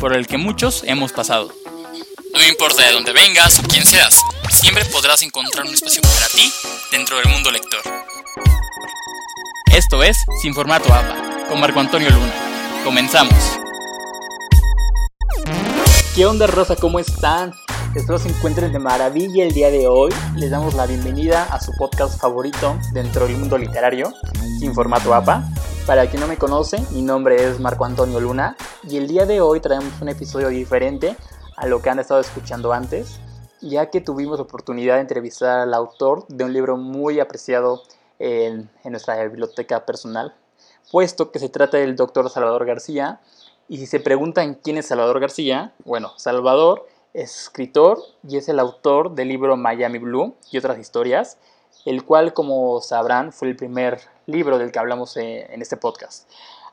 por el que muchos hemos pasado. No importa de dónde vengas o quién seas, siempre podrás encontrar un espacio para ti dentro del mundo lector. Esto es Sin Formato APA, con Marco Antonio Luna. Comenzamos. ¿Qué onda, Rosa? ¿Cómo están? Espero se encuentren de maravilla el día de hoy. Les damos la bienvenida a su podcast favorito dentro del mundo literario, Sin Formato APA. Para quien no me conoce, mi nombre es Marco Antonio Luna y el día de hoy traemos un episodio diferente a lo que han estado escuchando antes, ya que tuvimos oportunidad de entrevistar al autor de un libro muy apreciado en, en nuestra biblioteca personal, puesto que se trata del doctor Salvador García. Y si se preguntan quién es Salvador García, bueno, Salvador es escritor y es el autor del libro Miami Blue y otras historias, el cual, como sabrán, fue el primer libro del que hablamos eh, en este podcast.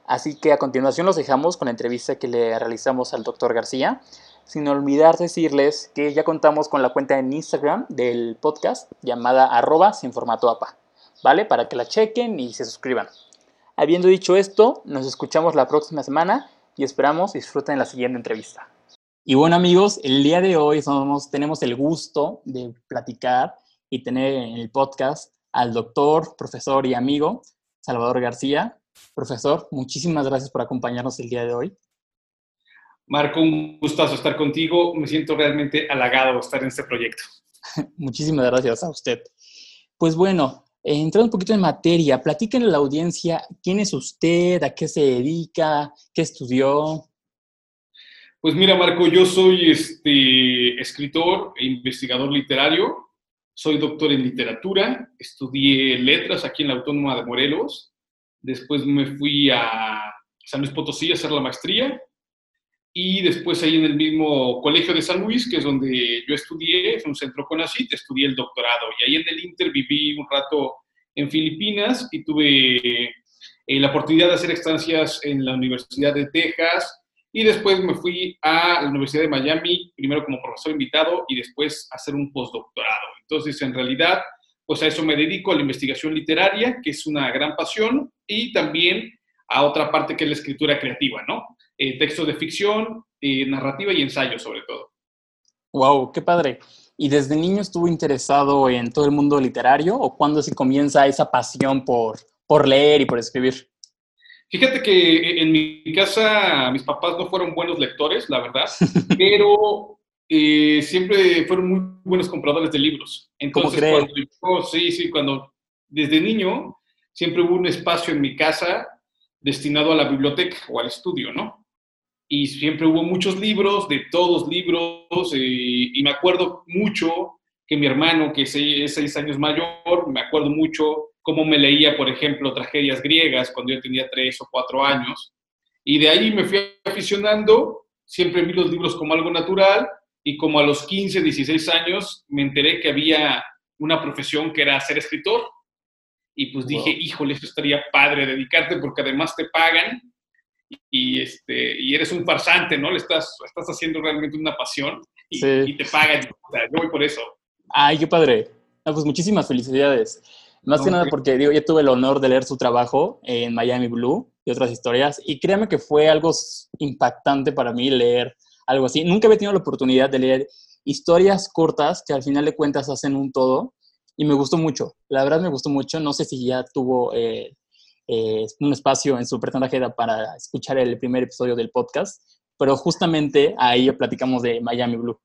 Así que a continuación los dejamos con la entrevista que le realizamos al doctor García, sin olvidar decirles que ya contamos con la cuenta en Instagram del podcast llamada arroba sin formato APA, ¿vale? Para que la chequen y se suscriban. Habiendo dicho esto, nos escuchamos la próxima semana y esperamos disfruten la siguiente entrevista. Y bueno amigos, el día de hoy somos, tenemos el gusto de platicar y tener en el podcast al doctor, profesor y amigo Salvador García. Profesor, muchísimas gracias por acompañarnos el día de hoy. Marco, un gustazo estar contigo. Me siento realmente halagado de estar en este proyecto. muchísimas gracias a usted. Pues bueno, entrando un poquito en materia, platíquenle a la audiencia quién es usted, a qué se dedica, qué estudió. Pues mira, Marco, yo soy este, escritor e investigador literario, soy doctor en literatura, estudié letras aquí en la Autónoma de Morelos, después me fui a San Luis Potosí a hacer la maestría y después ahí en el mismo colegio de San Luis, que es donde yo estudié, es un centro CONACYT, estudié el doctorado y ahí en el Inter viví un rato en Filipinas y tuve eh, la oportunidad de hacer estancias en la Universidad de Texas, y después me fui a la Universidad de Miami, primero como profesor invitado y después a hacer un postdoctorado. Entonces, en realidad, pues a eso me dedico, a la investigación literaria, que es una gran pasión, y también a otra parte que es la escritura creativa, ¿no? Eh, textos de ficción, eh, narrativa y ensayo sobre todo. ¡Wow! ¡Qué padre! ¿Y desde niño estuvo interesado en todo el mundo literario o cuándo se comienza esa pasión por, por leer y por escribir? Fíjate que en mi casa mis papás no fueron buenos lectores, la verdad, pero eh, siempre fueron muy buenos compradores de libros. Entonces, cuando sí, sí, cuando desde niño siempre hubo un espacio en mi casa destinado a la biblioteca o al estudio, ¿no? Y siempre hubo muchos libros, de todos libros, eh, y me acuerdo mucho que mi hermano, que es seis años mayor, me acuerdo mucho cómo me leía, por ejemplo, tragedias griegas cuando yo tenía tres o cuatro años. Y de ahí me fui aficionando, siempre vi los libros como algo natural y como a los 15, 16 años me enteré que había una profesión que era ser escritor. Y pues dije, híjole, eso estaría padre dedicarte porque además te pagan y, este, y eres un farsante, ¿no? Le estás, estás haciendo realmente una pasión y, y te pagan. O sea, yo voy por eso. Ay, qué padre. pues muchísimas felicidades. Más que nada porque digo, yo tuve el honor de leer su trabajo en Miami Blue y otras historias y créame que fue algo impactante para mí leer algo así. Nunca había tenido la oportunidad de leer historias cortas que al final de cuentas hacen un todo y me gustó mucho. La verdad me gustó mucho. No sé si ya tuvo eh, eh, un espacio en su personaje para escuchar el primer episodio del podcast, pero justamente ahí platicamos de Miami Blue.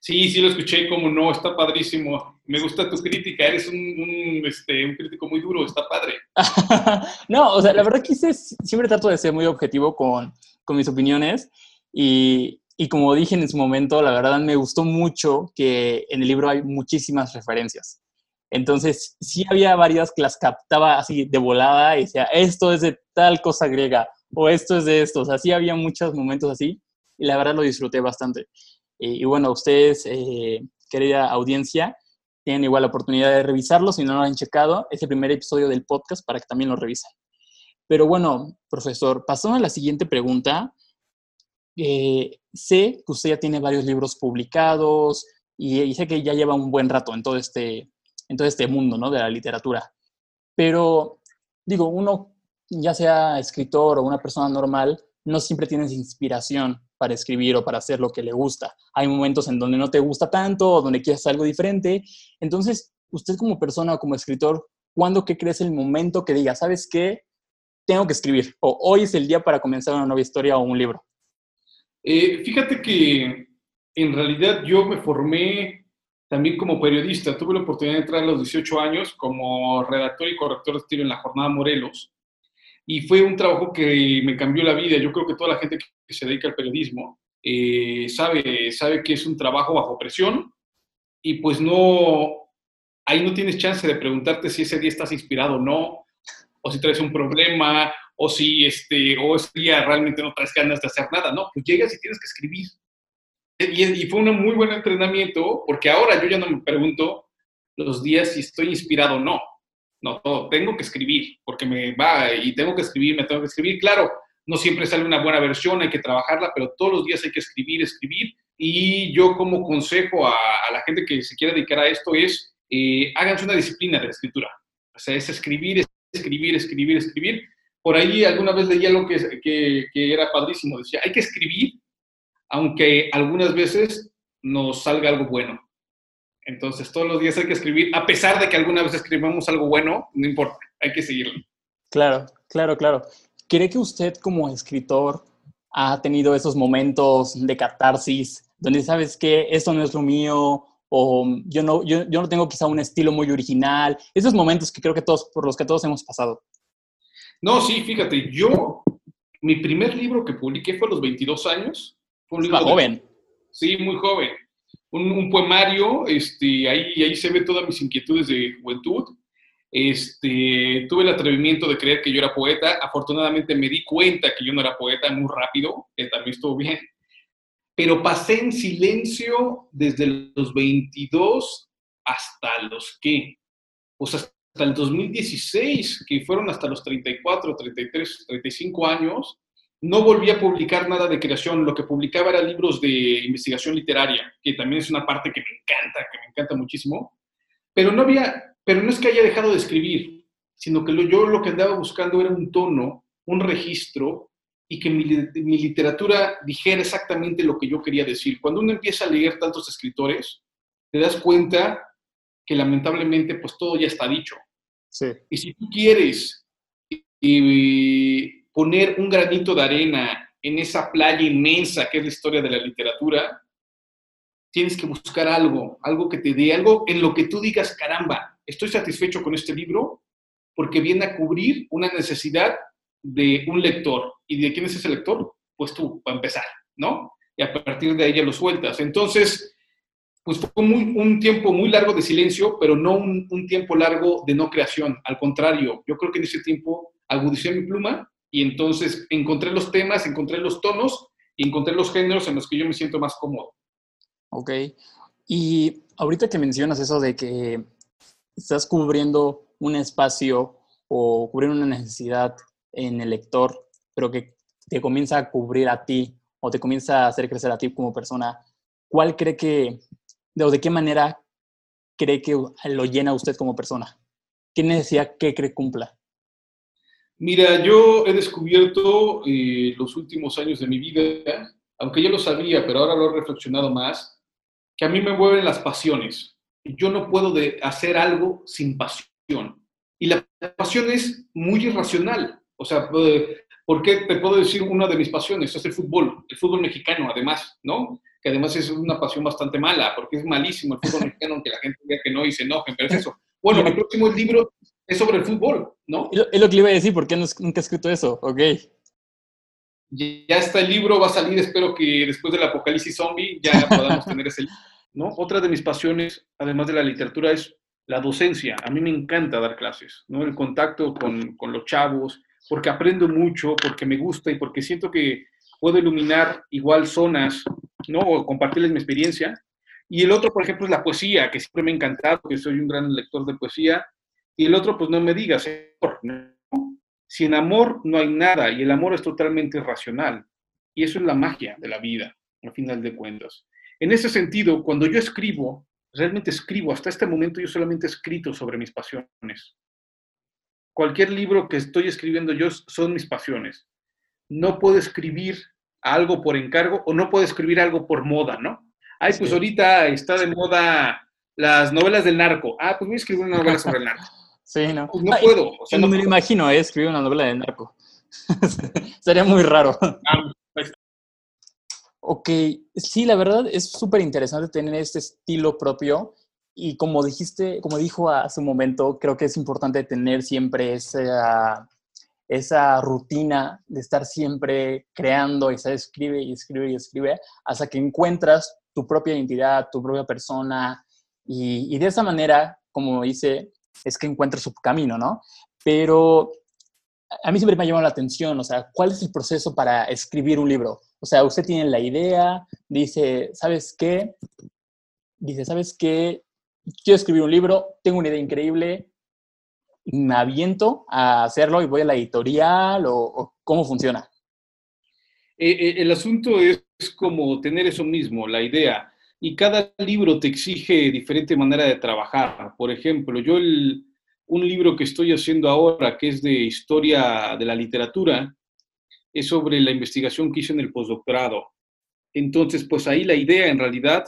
Sí, sí lo escuché, como no, está padrísimo. Me gusta tu crítica, eres un, este, un crítico muy duro, está padre. no, o sea, la verdad que siempre trato de ser muy objetivo con, con mis opiniones y, y, como dije en su momento, la verdad me gustó mucho que en el libro hay muchísimas referencias. Entonces, sí había varias que las captaba así de volada y decía, esto es de tal cosa griega o esto es de esto. O sea, sí había muchos momentos así y la verdad lo disfruté bastante. Y, bueno, ustedes, eh, querida audiencia, tienen igual la oportunidad de revisarlo. Si no lo han checado, es el primer episodio del podcast para que también lo revisen. Pero bueno, profesor, pasando a la siguiente pregunta. Eh, sé que usted ya tiene varios libros publicados y, sé que ya lleva un buen rato en todo este, en todo este mundo ¿no? de la literatura. Pero digo, uno, ya sea escritor o una persona normal, no siempre tienes inspiración para escribir o para hacer lo que le gusta. Hay momentos en donde no te gusta tanto o donde quieres algo diferente. Entonces, usted como persona o como escritor, ¿cuándo que crees el momento que diga, sabes qué? Tengo que escribir. O hoy es el día para comenzar una nueva historia o un libro. Eh, fíjate que en realidad yo me formé también como periodista. Tuve la oportunidad de entrar a los 18 años como redactor y corrector de estilo en la Jornada Morelos y fue un trabajo que me cambió la vida. Yo creo que toda la gente que se dedica al periodismo eh, sabe, sabe que es un trabajo bajo presión y pues no, ahí no tienes chance de preguntarte si ese día estás inspirado o no, o si traes un problema, o si este, o ese día realmente no traes ganas de hacer nada, no, pues llegas y tienes que escribir. Y, y fue un muy buen entrenamiento, porque ahora yo ya no me pregunto los días si estoy inspirado o no no, tengo que escribir, porque me va y tengo que escribir, me tengo que escribir. Claro, no siempre sale una buena versión, hay que trabajarla, pero todos los días hay que escribir, escribir. Y yo como consejo a, la gente que se quiere dedicar a esto es, eh, háganse una disciplina de la escritura. O sea, es escribir, escribir, escribir, escribir. Por ahí alguna vez leí algo que, que, que era padrísimo. Decía, hay que escribir, aunque algunas veces nos salga algo bueno. Entonces, todos los días hay que escribir, a pesar de que alguna vez escribamos algo bueno, no importa, hay que seguirlo. Claro, claro, claro. ¿Cree que usted como escritor ha tenido esos momentos de catarsis donde sabes que esto no es lo mío o yo no, yo, yo no tengo quizá un estilo muy original? Esos momentos que creo que todos, por los que todos hemos pasado. No, sí, fíjate, yo, mi primer libro que publiqué fue a los 22 años. Fue un libro joven. Sí, muy joven un, poemario, este, ahí, ahí se ve todas mis inquietudes de juventud. Este, tuve el atrevimiento de creer que yo era poeta. Afortunadamente me di cuenta que yo no era poeta muy rápido, que también estuvo bien. Pero pasé en silencio desde los 22 hasta los que, pues hasta el 2016, que fueron hasta los 34, 33, 35 años, no volví a publicar nada de creación, lo que publicaba eran libros de investigación literaria, que también es una parte que me encanta, que me encanta muchísimo, pero no había, pero no es que haya dejado de escribir, sino que yo lo que andaba buscando era un tono, un registro y que mi, mi literatura dijera exactamente lo que yo quería decir. Cuando uno empieza a leer tantos escritores, te das cuenta que lamentablemente pues todo ya está dicho. Sí. Y si tú quieres y, poner un granito de arena en esa playa inmensa que es la historia de la literatura, tienes que buscar algo, algo que te dé, algo en lo que tú digas, caramba, estoy satisfecho con este libro porque viene a cubrir una necesidad de un lector. ¿Y de quién es ese lector? Pues tú, para empezar, ¿no? Y a partir de ahí ya lo sueltas. Entonces, pues fue un tiempo muy largo de silencio, pero no un, un, tiempo largo de no creación. Al contrario, yo creo que en ese tiempo agudicé mi pluma y entonces encontré los temas, encontré los tonos y encontré los géneros en los que yo me siento más cómodo. Ok. Y ahorita que mencionas eso de que estás cubriendo un espacio o cubriendo una necesidad en el lector, pero que te comienza a cubrir a ti o te comienza a hacer crecer a ti como persona, ¿cuál cree que, o de qué manera cree que lo llena usted como persona? ¿Qué necesidad que cree cumpla? Mira, yo he descubierto eh, los últimos años de mi vida, aunque ya lo sabía, pero ahora lo he reflexionado más, que a mí me mueven las pasiones. Yo no puedo de hacer algo sin pasión. Y la pasión es muy irracional. O sea, ¿por qué te puedo decir una de mis pasiones? Es el fútbol, el fútbol mexicano, además, ¿no? Que además es una pasión bastante mala, porque es malísimo el fútbol mexicano, aunque la gente diga que no y se enojen, pero es eso. Bueno, mi próximo libro es sobre el fútbol, ¿no? Es lo que le iba a decir, ¿por qué nunca he escrito eso? Ok. Ya está el libro, va a salir, espero que después del apocalipsis zombie ya podamos tener ese libro, ¿no? Otra de mis pasiones, además de la literatura, es la docencia. A mí me encanta dar clases, ¿no? El contacto con, con los chavos, porque aprendo mucho, porque me gusta y porque siento que puedo iluminar igual zonas, ¿no? O compartirles mi experiencia. Y el otro, por ejemplo, es la poesía, que siempre me ha encantado, que soy un gran lector de poesía. Y el otro, pues no me digas, ¿no? Sin amor no hay nada y el amor es totalmente irracional. Y eso es la magia de la vida, al final de cuentas. En ese sentido, cuando yo escribo, realmente escribo, hasta este momento yo solamente he escrito sobre mis pasiones. Cualquier libro que estoy escribiendo yo son mis pasiones. No puedo escribir algo por encargo o no puedo escribir algo por moda, ¿no? Ay, pues ahorita está de moda las novelas del narco. Ah, pues voy a escribir una novela sobre el narco. Sí, no. Pues no puedo. O sea, no, me lo imagino, ¿eh? Escribir una novela del narco. Sería muy raro. Ah, pues. Ok, sí, la verdad es súper interesante tener este estilo propio y como dijiste, como dijo hace un momento, creo que es importante tener siempre esa, esa rutina de estar siempre creando y se escribe y escribe y escribe hasta que encuentras tu propia identidad, tu propia persona y, y de esa manera, como dice, es que encuentras su camino, ¿no? Pero a mí siempre me ha llamado la atención, o sea, ¿cuál es el proceso para escribir un libro? O sea, usted tiene la idea, dice, ¿sabes qué? Dice, ¿sabes qué? Quiero escribir un libro, tengo una idea increíble, me aviento a hacerlo y voy a la editorial o, cómo funciona? Eh, eh, el asunto es como tener eso mismo, la idea. Y cada libro te exige diferente manera de trabajar. Por ejemplo, yo un libro que estoy haciendo ahora, que es de historia de la literatura, es sobre la investigación que hice en el postdoctorado. Entonces, pues ahí la idea en realidad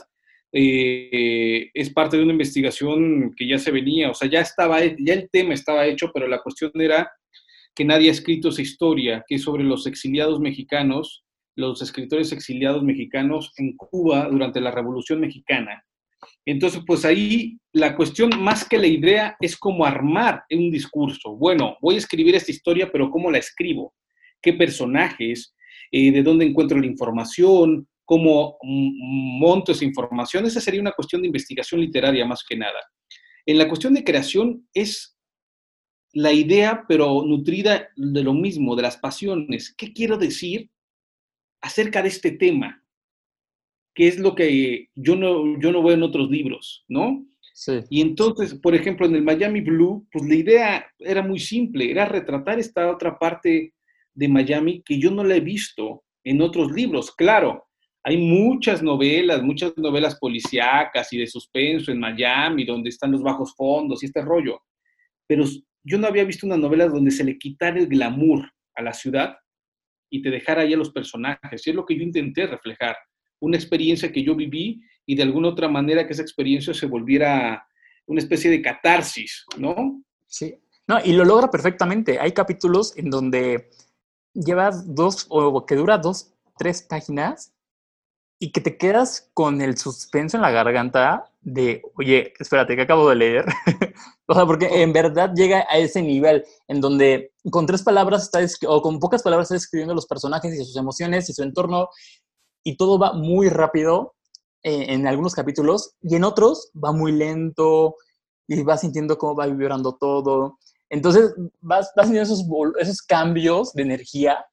eh, es parte de una investigación que ya se venía, o sea, ya estaba, ya el tema estaba hecho, pero la cuestión era que nadie ha escrito esa historia, que es sobre los exiliados mexicanos, los escritores exiliados mexicanos en Cuba durante la Revolución Mexicana. Entonces, pues ahí la cuestión más que la idea es cómo armar un discurso. Bueno, voy a escribir esta historia, pero ¿cómo la escribo? ¿Qué personajes? Eh, ¿De dónde encuentro la información? Cómo monto esa información, esa sería una cuestión de investigación literaria más que nada. En la cuestión de creación es la idea, pero nutrida de lo mismo, de las pasiones. ¿Qué quiero decir acerca de este tema? ¿Qué es lo que yo no, yo no veo en otros libros, ¿no? Sí. Y entonces, por ejemplo, en el Miami Blue, pues la idea era muy simple, era retratar esta otra parte de Miami que yo no la he visto en otros libros. Claro, hay muchas novelas, muchas novelas policíacas y de suspenso en Miami, donde están los bajos fondos y este rollo. Pero yo no había visto una novela donde se le quitara el glamour a la ciudad y te dejara ahí a los personajes. Y es lo que yo intenté reflejar. Una experiencia que yo viví y de alguna otra manera que esa experiencia se volviera una especie de catarsis, ¿no? Sí. No, y lo logra perfectamente. Hay capítulos en donde llevas dos, o que dura dos, tres páginas y que te quedas con el suspenso en la garganta de, oye, espérate, que acabo de leer. o sea, porque en verdad llega a ese nivel en donde con tres palabras está o con pocas palabras está escribiendo los personajes y sus emociones y su entorno y todo va muy rápido eh, en algunos capítulos y en otros va muy lento y vas sintiendo cómo va vibrando todo. Entonces vas, vas sintiendo esos, esos cambios de energía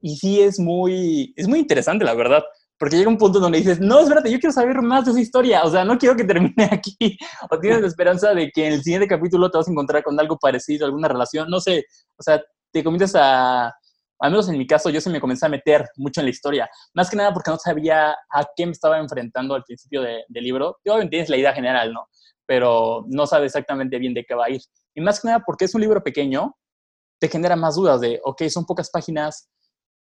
y sí es muy, es muy interesante, la verdad. Porque llega un punto donde dices, no, espérate, yo quiero saber más de esa historia, o sea, no quiero que termine aquí, o tienes la esperanza de que en el siguiente capítulo te vas a encontrar con algo parecido, alguna relación, no sé, o sea, te comienzas a, al menos en mi caso, yo se me comencé a meter mucho en la historia, más que nada porque no sabía a qué me estaba enfrentando al principio del libro, y obviamente tienes la idea general, ¿no? Pero no sabes exactamente bien de qué va a ir. Y más que nada porque es un libro pequeño, te genera más dudas de, ok, son pocas páginas,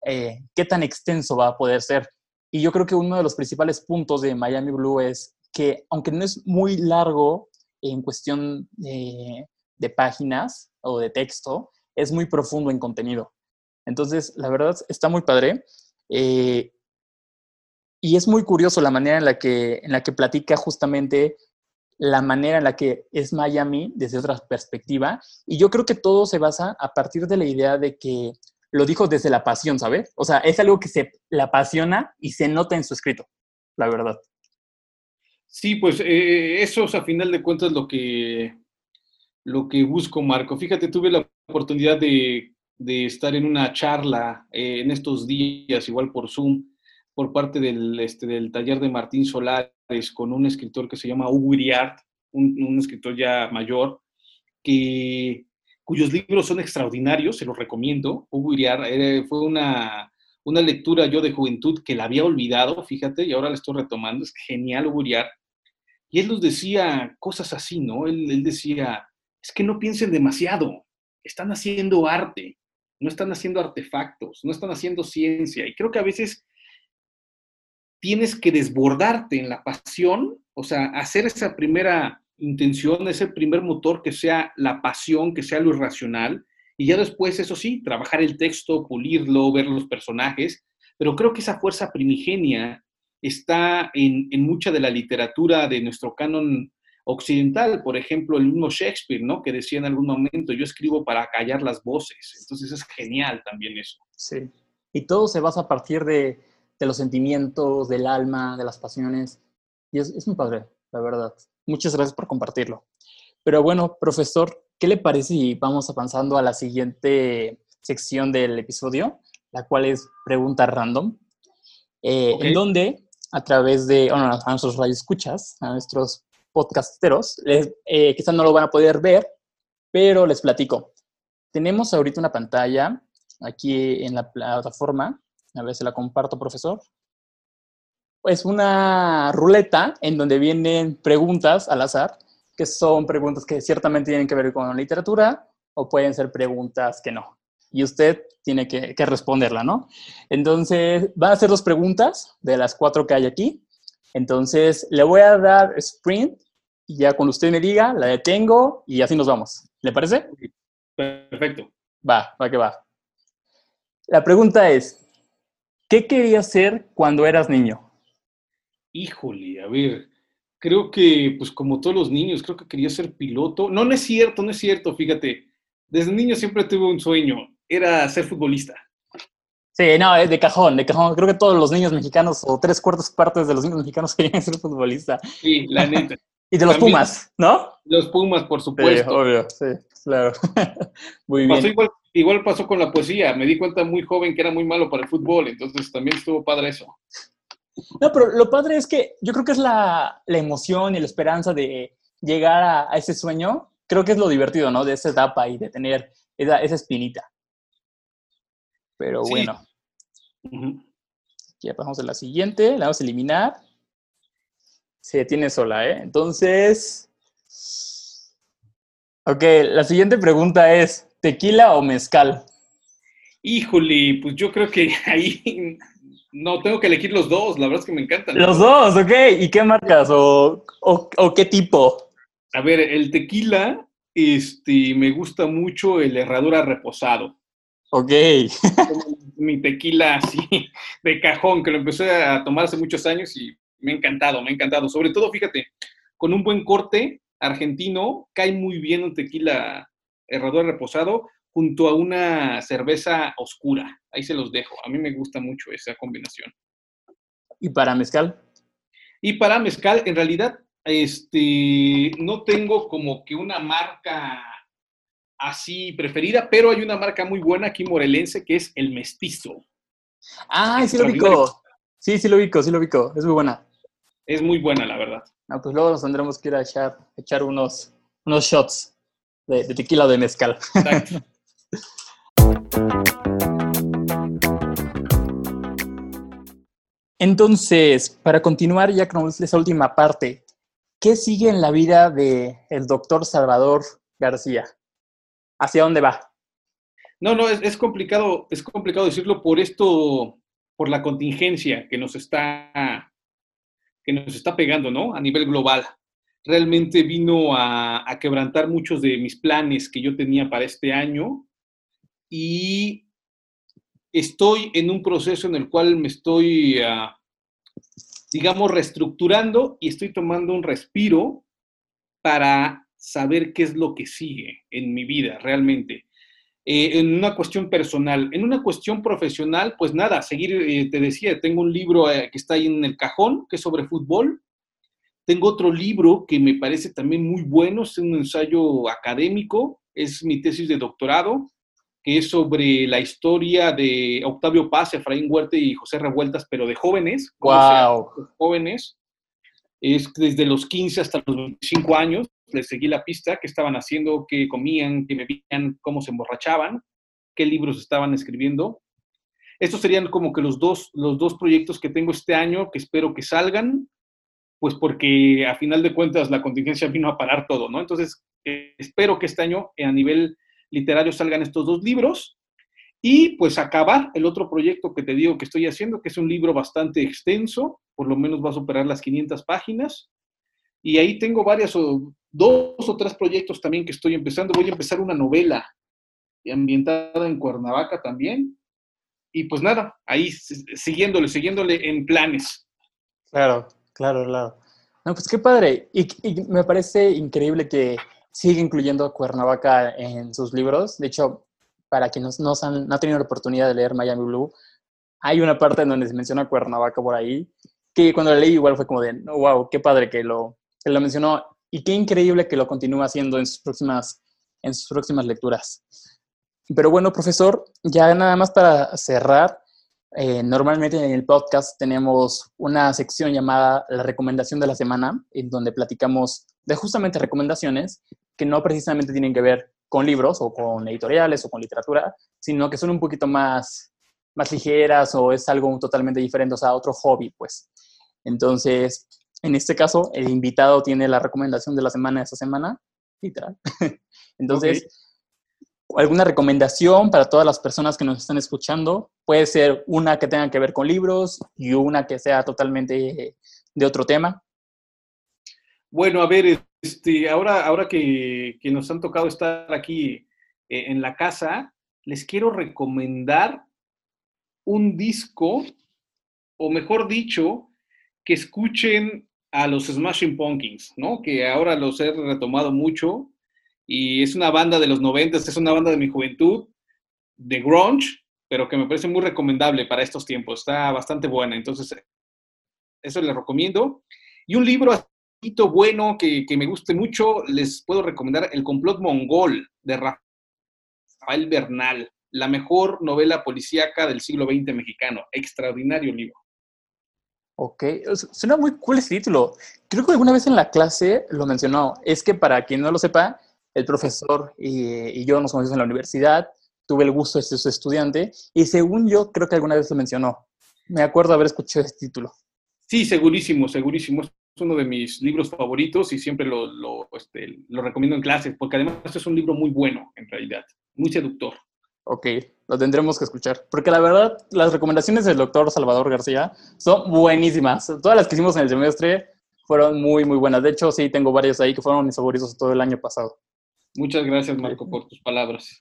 eh, ¿qué tan extenso va a poder ser? Y yo creo que uno de los principales puntos de Miami Blue es que, aunque no es muy largo en cuestión de, páginas o de texto, es muy profundo en contenido. Entonces, la verdad, está muy padre. Eh, y es muy curioso la manera en la, que, en la que platica justamente la manera en la que es Miami desde otra perspectiva. Y yo creo que todo se basa a partir de la idea de que lo dijo desde la pasión, ¿sabes? O sea, es algo que se le apasiona y se nota en su escrito, la verdad. Sí, pues eh, eso es a final de cuentas lo que, lo que busco, Marco. Fíjate, tuve la oportunidad de, de estar en una charla eh, en estos días, igual por Zoom, por parte del, este, del taller de Martín Solares con un escritor que se llama Hugo Iriart, un, escritor ya mayor, que, cuyos libros son extraordinarios, se los recomiendo. Hugo Iriart eh, fue una, una lectura yo de juventud que la había olvidado, fíjate, y ahora la estoy retomando, es genial Hugo Iriart. Y él nos decía cosas así, ¿no? Él, él decía, es que no piensen demasiado, están haciendo arte, no están haciendo artefactos, no están haciendo ciencia. Y creo que a veces tienes que desbordarte en la pasión, o sea, hacer esa primera intención, ese primer motor que sea la pasión, que sea lo irracional, y ya después, eso sí, trabajar el texto, pulirlo, ver los personajes, pero creo que esa fuerza primigenia está en, en mucha de la literatura de nuestro canon occidental, por ejemplo, el mismo Shakespeare, ¿no? Que decía en algún momento, yo escribo para callar las voces. Entonces es genial también eso. Sí. Y todo se basa a partir de, de los sentimientos, del alma, de las pasiones. Y es, es muy padre, la verdad. Muchas gracias por compartirlo. Pero bueno, profesor, ¿qué le parece si vamos avanzando a la siguiente sección del episodio, la cual es preguntas random, eh, en donde a través de, bueno, a nuestros radioescuchas, a nuestros podcasteros, eh, quizás no lo van a poder ver, pero les platico. Tenemos ahorita una pantalla aquí en la plataforma, a ver si la comparto, profesor. Pues una ruleta en donde vienen preguntas al azar, que son preguntas que ciertamente tienen que ver con literatura o pueden ser preguntas que no. Y usted tiene que, que responderla, ¿no? Entonces, van a ser dos preguntas de las cuatro que hay aquí. Entonces, le voy a dar sprint y ya cuando usted me diga, la detengo y así nos vamos. ¿Le parece? Perfecto. Va, va que va. La pregunta es, ¿qué querías ser cuando eras niño? Híjole, a ver, creo que, pues como todos los niños, creo que quería ser piloto. No, no es cierto, no es cierto, fíjate. Desde niño siempre tuve un sueño, era ser futbolista. Sí, no, es de cajón, de cajón. Creo que todos los niños mexicanos, o tres cuartas partes de los niños mexicanos querían ser futbolista. Sí, la neta. y de los Pumas, ¿no? Los Pumas, por supuesto. Sí, obvio, sí, claro. muy bien. igual, igual, pasó con la poesía. Me di cuenta muy joven que era muy malo para el fútbol, entonces también estuvo padre eso. No, pero lo padre es que yo creo que es la, la emoción y la esperanza de llegar a, a, ese sueño. Creo que es lo divertido, ¿no? De esa etapa y de tener esa, esa espinita. Pero sí. bueno. Ya pasamos a la siguiente, la vamos a eliminar. Se detiene sola, ¿eh? Entonces. Ok, la siguiente pregunta es: ¿tequila o mezcal? Híjole, pues yo creo que ahí no tengo que elegir los dos, la verdad es que me encantan. Los dos, ok. ¿Y qué marcas o, o, o qué tipo? A ver, el tequila, este, me gusta mucho el herradura reposado. Ok. Mi tequila así de cajón, que lo empecé a tomar hace muchos años y me ha encantado, me ha encantado. Sobre todo, fíjate, con un buen corte argentino, cae muy bien un tequila herrador reposado junto a una cerveza oscura. Ahí se los dejo. A mí me gusta mucho esa combinación. ¿Y para mezcal? Y para mezcal, en realidad, este, no tengo como que una marca así preferida, pero hay una marca muy buena aquí morelense que es el mestizo. Ah, sí lo ubico. Sí, sí lo ubico, sí lo ubico. Es muy buena. Es muy buena, la verdad. Ah, pues luego nos tendremos que ir a echar, echar unos, unos shots de, de tequila o de mezcal. Exacto. Entonces, para continuar ya con esa última parte, ¿qué sigue en la vida del el doctor Salvador García? ¿Hacia dónde va? No, no, es, es, complicado, es complicado decirlo por esto, por la contingencia que nos está, que nos está pegando, ¿no? A nivel global. Realmente vino a, a quebrantar muchos de mis planes que yo tenía para este año y estoy en un proceso en el cual me estoy, uh, digamos, reestructurando y estoy tomando un respiro para saber qué es lo que sigue en mi vida realmente. Eh, en una cuestión personal, en una cuestión profesional, pues nada, seguir, eh, te decía, tengo un libro eh, que está ahí en el cajón, que es sobre fútbol. Tengo otro libro que me parece también muy bueno, es un ensayo académico, es mi tesis de doctorado, que es sobre la historia de Octavio Paz, Efraín Huerta y José Revueltas, pero de jóvenes. ¡Wow! Jóvenes. Es desde los 15 hasta los 25 años. Les seguí la pista, qué estaban haciendo, qué comían, qué bebían, cómo se emborrachaban, qué libros estaban escribiendo. Estos serían como que los dos, los dos proyectos que tengo este año que espero que salgan, pues porque a final de cuentas la contingencia vino a parar todo, ¿no? Entonces, eh, espero que este año a nivel literario salgan estos dos libros y pues acabar el otro proyecto que te digo que estoy haciendo, que es un libro bastante extenso, por lo menos va a superar las 500 páginas. Y ahí tengo varias, o, dos o tres proyectos también que estoy empezando. Voy a empezar una novela ambientada en Cuernavaca también. Y pues nada, ahí siguiéndole, siguiéndole en planes. Claro, claro, claro. No, pues qué padre. Y, y me parece increíble que sigue incluyendo Cuernavaca en sus libros. De hecho, para quienes no, han, no tenido la oportunidad de leer Miami Blue, hay una parte en donde se menciona Cuernavaca por ahí, que cuando la leí igual fue como de, wow, qué padre que lo, que lo mencionó y qué increíble que lo continúe haciendo en sus próximas, en sus próximas lecturas. Pero bueno, profesor, ya nada más para cerrar, eh, normalmente en el podcast tenemos una sección llamada la recomendación de la semana, en donde platicamos de justamente recomendaciones que no precisamente tienen que ver con libros o con editoriales o con literatura, sino que son un poquito más, más ligeras o es algo totalmente diferente, o sea, otro hobby, pues. Entonces, en este caso, el invitado tiene la recomendación de la semana de esta semana, literal. Entonces, alguna recomendación para todas las personas que nos están escuchando. Puede ser una que tenga que ver con libros y una que sea totalmente de otro tema. Bueno, a ver, este, ahora, ahora que, nos han tocado estar aquí eh, en la casa, les quiero recomendar un disco, o mejor dicho, que escuchen a los Smashing Pumpkins, ¿no? Que ahora los he retomado mucho y es una banda de los 90, es una banda de mi juventud, de grunge, pero que me parece muy recomendable para estos tiempos. Está bastante buena, entonces eso les recomiendo. Y un libro bueno que, me guste mucho, les puedo recomendar El complot mongol de Rafael Bernal, la mejor novela policíaca del siglo XX mexicano. Extraordinario libro. Ok, suena muy cool ese título. Creo que alguna vez en la clase lo mencionó. Es que para quien no lo sepa, el profesor y, yo nos conocimos en la universidad, tuve el gusto de ser su estudiante y según yo creo que alguna vez lo mencionó. Me acuerdo haber escuchado ese título. Sí, segurísimo, segurísimo uno de mis libros favoritos y siempre lo, lo, este, lo recomiendo en clases, porque además es un libro muy bueno, en realidad, muy seductor. Ok, lo tendremos que escuchar, porque la verdad, las recomendaciones del doctor Salvador García son buenísimas. Todas las que hicimos en el semestre fueron muy, muy buenas. De hecho, sí, tengo varias ahí que fueron mis favoritos todo el año pasado. Muchas gracias, Marco, por tus palabras.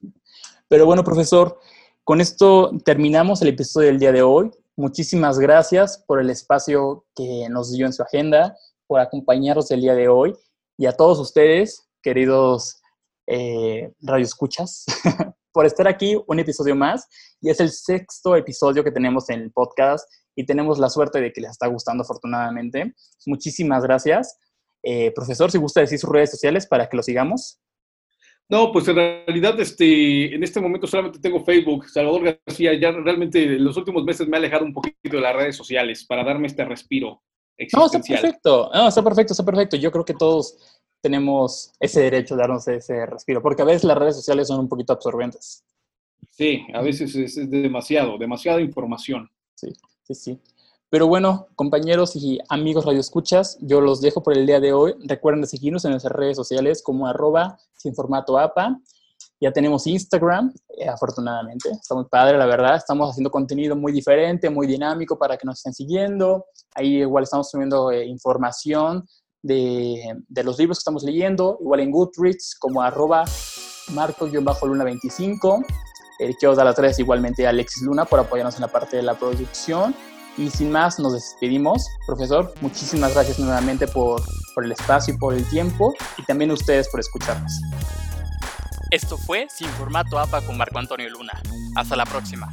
Pero bueno, profesor, con esto terminamos el episodio del día de hoy. Muchísimas gracias por el espacio que nos dio en su agenda por acompañarnos el día de hoy y a todos ustedes, queridos eh, radioescuchas, por estar aquí un episodio más. Y es el sexto episodio que tenemos en el podcast y tenemos la suerte de que les está gustando afortunadamente. Muchísimas gracias. Eh, profesor, si gusta decir sus redes sociales para que lo sigamos. No, pues en realidad este, en este momento solamente tengo Facebook. Salvador García ya realmente en los últimos meses me ha alejado un poquito de las redes sociales para darme este respiro. No, está perfecto. No, está perfecto, está perfecto. Yo creo que todos tenemos ese derecho de darnos ese respiro, porque a veces las redes sociales son un poquito absorbentes. Sí, a veces es, demasiado, demasiada información. Sí, sí, sí. Pero bueno, compañeros y amigos radioescuchas, yo los dejo por el día de hoy. Recuerden de seguirnos en nuestras redes sociales como arroba sin formato APA. Ya tenemos Instagram, eh, afortunadamente. Está muy padre, la verdad. Estamos haciendo contenido muy diferente, muy dinámico para que nos estén siguiendo. Ahí igual estamos subiendo eh, información de, de, los libros que estamos leyendo. Igual en Goodreads, como arroba marco-luna25. Eh, quiero dar las gracias igualmente a Alexis Luna por apoyarnos en la parte de la producción. Y sin más, nos despedimos. Profesor, muchísimas gracias nuevamente por, el espacio y por el tiempo. Y también a ustedes por escucharnos. Esto fue Sin Formato APA con Marco Antonio Luna. Hasta la próxima.